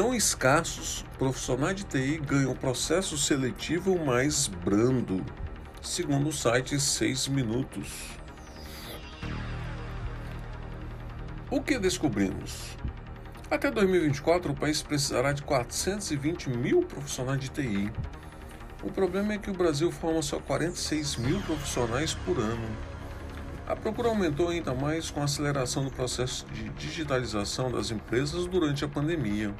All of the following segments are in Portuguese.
Tão escassos, profissionais de TI ganham processo seletivo mais brando, segundo o site 6 Minutos. O que descobrimos? Até 2024, o país precisará de 420 mil profissionais de TI. O problema é que o Brasil forma só 46 mil profissionais por ano. A procura aumentou ainda mais com a aceleração do processo de digitalização das empresas durante a pandemia.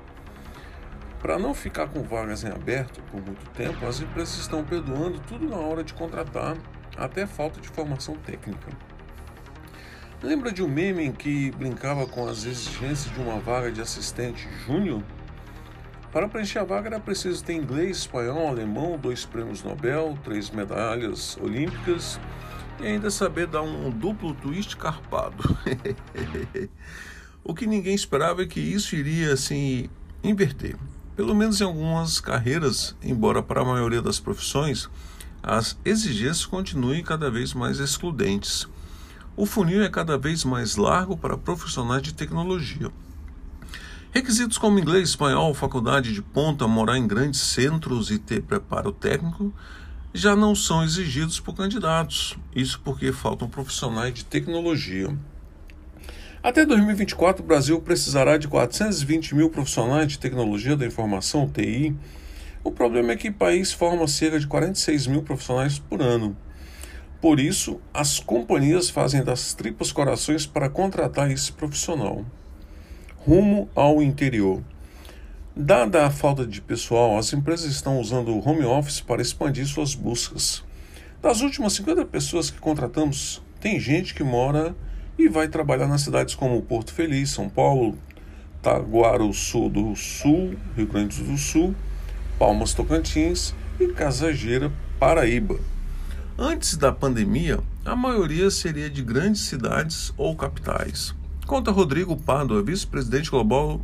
Para não ficar com vagas em aberto por muito tempo, as empresas estão perdoando tudo na hora de contratar, até falta de formação técnica. Lembra de um meme em que brincava com as exigências de uma vaga de assistente júnior? Para preencher a vaga era preciso ter inglês, espanhol, alemão, dois prêmios Nobel, três medalhas olímpicas e ainda saber dar um duplo twist carpado. o que ninguém esperava é que isso iria assim inverter. Pelo menos em algumas carreiras, embora para a maioria das profissões, as exigências continuem cada vez mais excludentes. O funil é cada vez mais largo para profissionais de tecnologia. Requisitos como inglês, espanhol, faculdade de ponta, morar em grandes centros e ter preparo técnico já não são exigidos por candidatos. Isso porque faltam profissionais de tecnologia. Até 2024, o Brasil precisará de 420 mil profissionais de tecnologia da informação, TI. O problema é que o país forma cerca de 46 mil profissionais por ano. Por isso, as companhias fazem das tripas corações para contratar esse profissional. Rumo ao interior. Dada a falta de pessoal, as empresas estão usando o home office para expandir suas buscas. Das últimas 50 pessoas que contratamos, tem gente que mora e vai trabalhar nas cidades como Porto Feliz, São Paulo, Taguaruçu do Sul, Rio Grande do Sul, Palmas Tocantins e Casageira, Paraíba. Antes da pandemia, a maioria seria de grandes cidades ou capitais. Conta Rodrigo Pado, vice-presidente global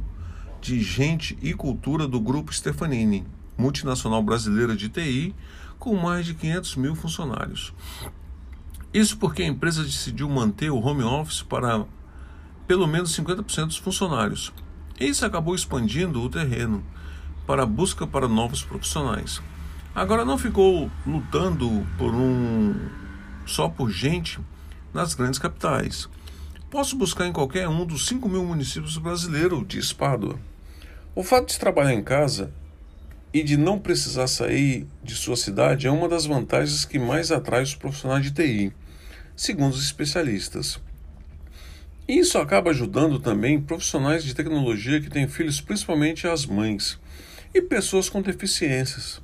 de Gente e Cultura do Grupo Stefanini, multinacional brasileira de TI, com mais de 500 mil funcionários. Isso porque a empresa decidiu manter o home office para pelo menos 50% dos funcionários. Isso acabou expandindo o terreno para a busca para novos profissionais. Agora não ficou lutando por um só por gente nas grandes capitais. Posso buscar em qualquer um dos 5 mil municípios brasileiros, diz Pádua. O fato de trabalhar em casa e de não precisar sair de sua cidade é uma das vantagens que mais atrai os profissionais de TI, segundo os especialistas. Isso acaba ajudando também profissionais de tecnologia que têm filhos, principalmente as mães, e pessoas com deficiências.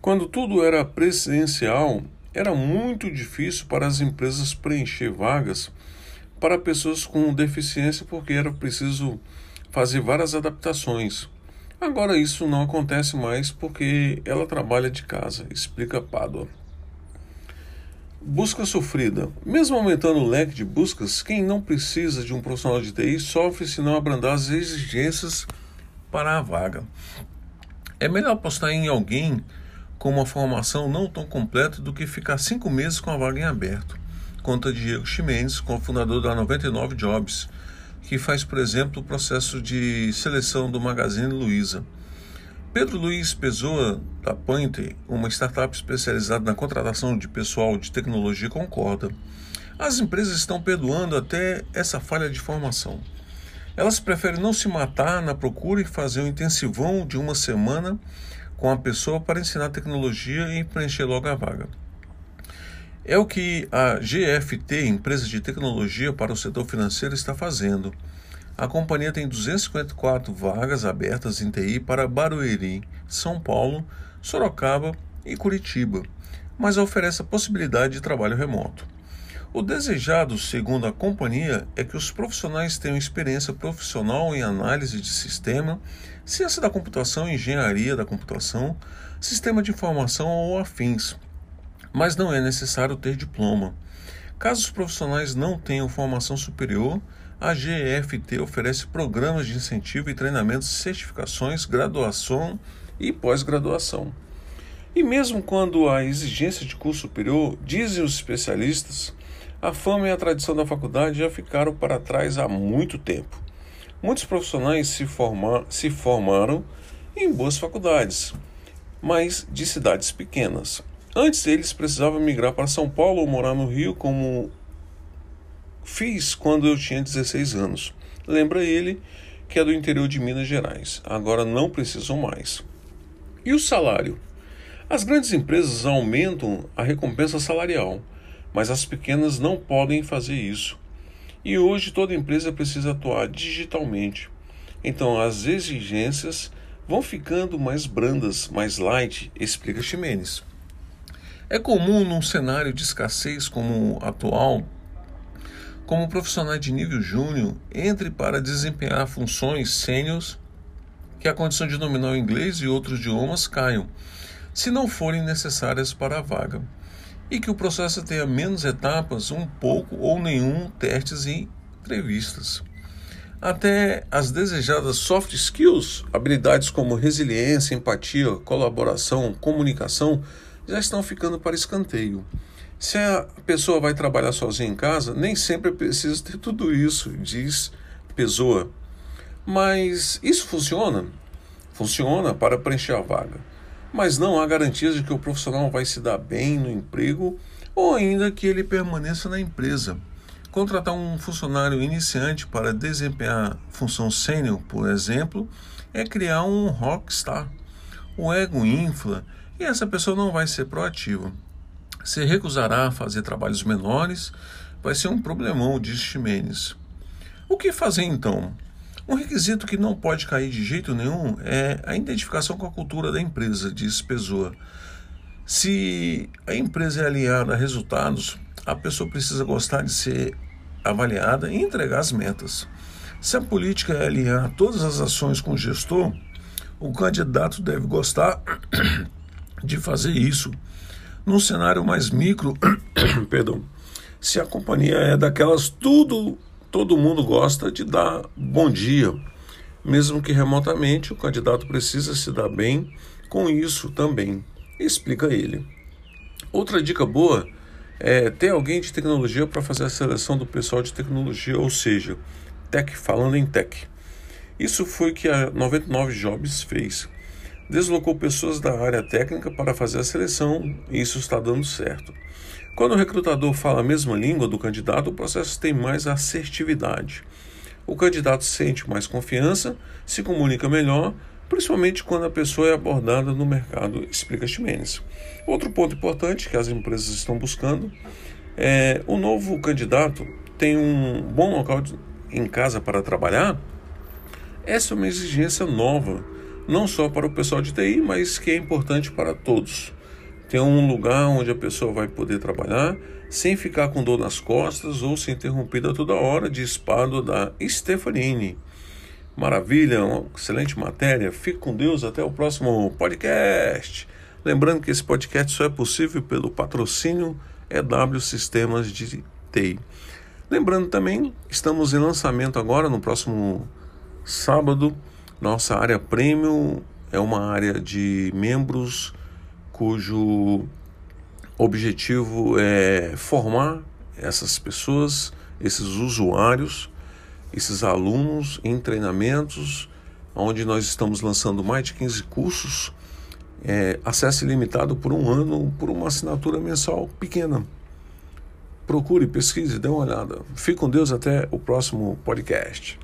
Quando tudo era presencial, era muito difícil para as empresas preencher vagas para pessoas com deficiência porque era preciso fazer várias adaptações. Agora isso não acontece mais porque ela trabalha de casa, explica Pádua. Busca sofrida. Mesmo aumentando o leque de buscas, quem não precisa de um profissional de TI sofre se não abrandar as exigências para a vaga. É melhor apostar em alguém com uma formação não tão completa do que ficar cinco meses com a vaga em aberto conta Diego Ximenes, cofundador da 99 Jobs, que faz, por exemplo, o processo de seleção do Magazine Luiza. Pedro Luiz Pessoa, da Pointer, uma startup especializada na contratação de pessoal de tecnologia, concorda. As empresas estão perdoando até essa falha de formação. Elas preferem não se matar na procura e fazer um intensivão de uma semana com a pessoa para ensinar tecnologia e preencher logo a vaga. É o que a GFT, empresa de tecnologia para o setor financeiro, está fazendo. A companhia tem 254 vagas abertas em TI para Barueri, São Paulo, Sorocaba e Curitiba. mas oferece a possibilidade de trabalho remoto. O desejado, segundo a companhia, é que os profissionais tenham experiência profissional em análise de sistema, ciência da computação, engenharia da computação, sistema de informação ou afins, mas não é necessário ter diploma. Caso os profissionais não tenham formação superior, a GFT oferece programas de incentivo e treinamentos, certificações, graduação e pós-graduação. E mesmo quando há exigência de curso superior, dizem os especialistas, a fama e a tradição da faculdade já ficaram para trás há muito tempo. Muitos profissionais se, formar, se formaram em boas faculdades, mas de cidades pequenas. Antes eles precisavam migrar para São Paulo ou morar no Rio, como fiz quando eu tinha 16 anos. Lembra ele que é do interior de Minas Gerais. Agora não precisam mais. E o salário? As grandes empresas aumentam a recompensa salarial mas as pequenas não podem fazer isso. E hoje toda empresa precisa atuar digitalmente. Então as exigências vão ficando mais brandas, mais light, explica Ximenes. É comum num cenário de escassez como o atual, como profissional de nível júnior entre para desempenhar funções sêniores que a condição de dominar o inglês e outros idiomas caiam, se não forem necessárias para a vaga e que o processo tenha menos etapas, um pouco ou nenhum testes e entrevistas. Até as desejadas soft skills, habilidades como resiliência, empatia, colaboração, comunicação, já estão ficando para escanteio. Se a pessoa vai trabalhar sozinha em casa, nem sempre é precisa ter tudo isso, diz Pessoa. Mas isso funciona? Funciona para preencher a vaga mas não há garantias de que o profissional vai se dar bem no emprego ou ainda que ele permaneça na empresa. Contratar um funcionário iniciante para desempenhar função sênior, por exemplo, é criar um rockstar. O ego infla e essa pessoa não vai ser proativa. Se recusará a fazer trabalhos menores, vai ser um problemão, diz Ximenes. O que fazer então? Um requisito que não pode cair de jeito nenhum é a identificação com a cultura da empresa, diz Pessoa. Se a empresa é alinhada a resultados, a pessoa precisa gostar de ser avaliada e entregar as metas. Se a política é alinhar todas as ações com o gestor, o candidato deve gostar de fazer isso. Num cenário mais micro, perdão, se a companhia é daquelas tudo todo mundo gosta de dar bom dia, mesmo que remotamente o candidato precisa se dar bem com isso também, explica ele. Outra dica boa é ter alguém de tecnologia para fazer a seleção do pessoal de tecnologia, ou seja, tech falando em tech. Isso foi o que a 99 Jobs fez. Deslocou pessoas da área técnica para fazer a seleção e isso está dando certo. Quando o recrutador fala a mesma língua do candidato, o processo tem mais assertividade. O candidato sente mais confiança, se comunica melhor, principalmente quando a pessoa é abordada no mercado, explica Ximenes. Outro ponto importante que as empresas estão buscando é o novo candidato tem um bom local em casa para trabalhar. Essa é uma exigência nova, não só para o pessoal de TI, mas que é importante para todos ter um lugar onde a pessoa vai poder trabalhar sem ficar com dor nas costas ou ser interrompida toda hora, de espado da Stefanini. Maravilha, uma excelente matéria. Fique com Deus, até o próximo podcast. Lembrando que esse podcast só é possível pelo patrocínio EW Sistemas de TI. Lembrando também, estamos em lançamento agora no próximo sábado. Nossa área premium é uma área de membros cujo objetivo é formar essas pessoas, esses usuários, esses alunos em treinamentos, onde nós estamos lançando mais de 15 cursos, é, acesso ilimitado por um ano, por uma assinatura mensal pequena. Procure, pesquise, dê uma olhada. Fique com Deus até o próximo podcast.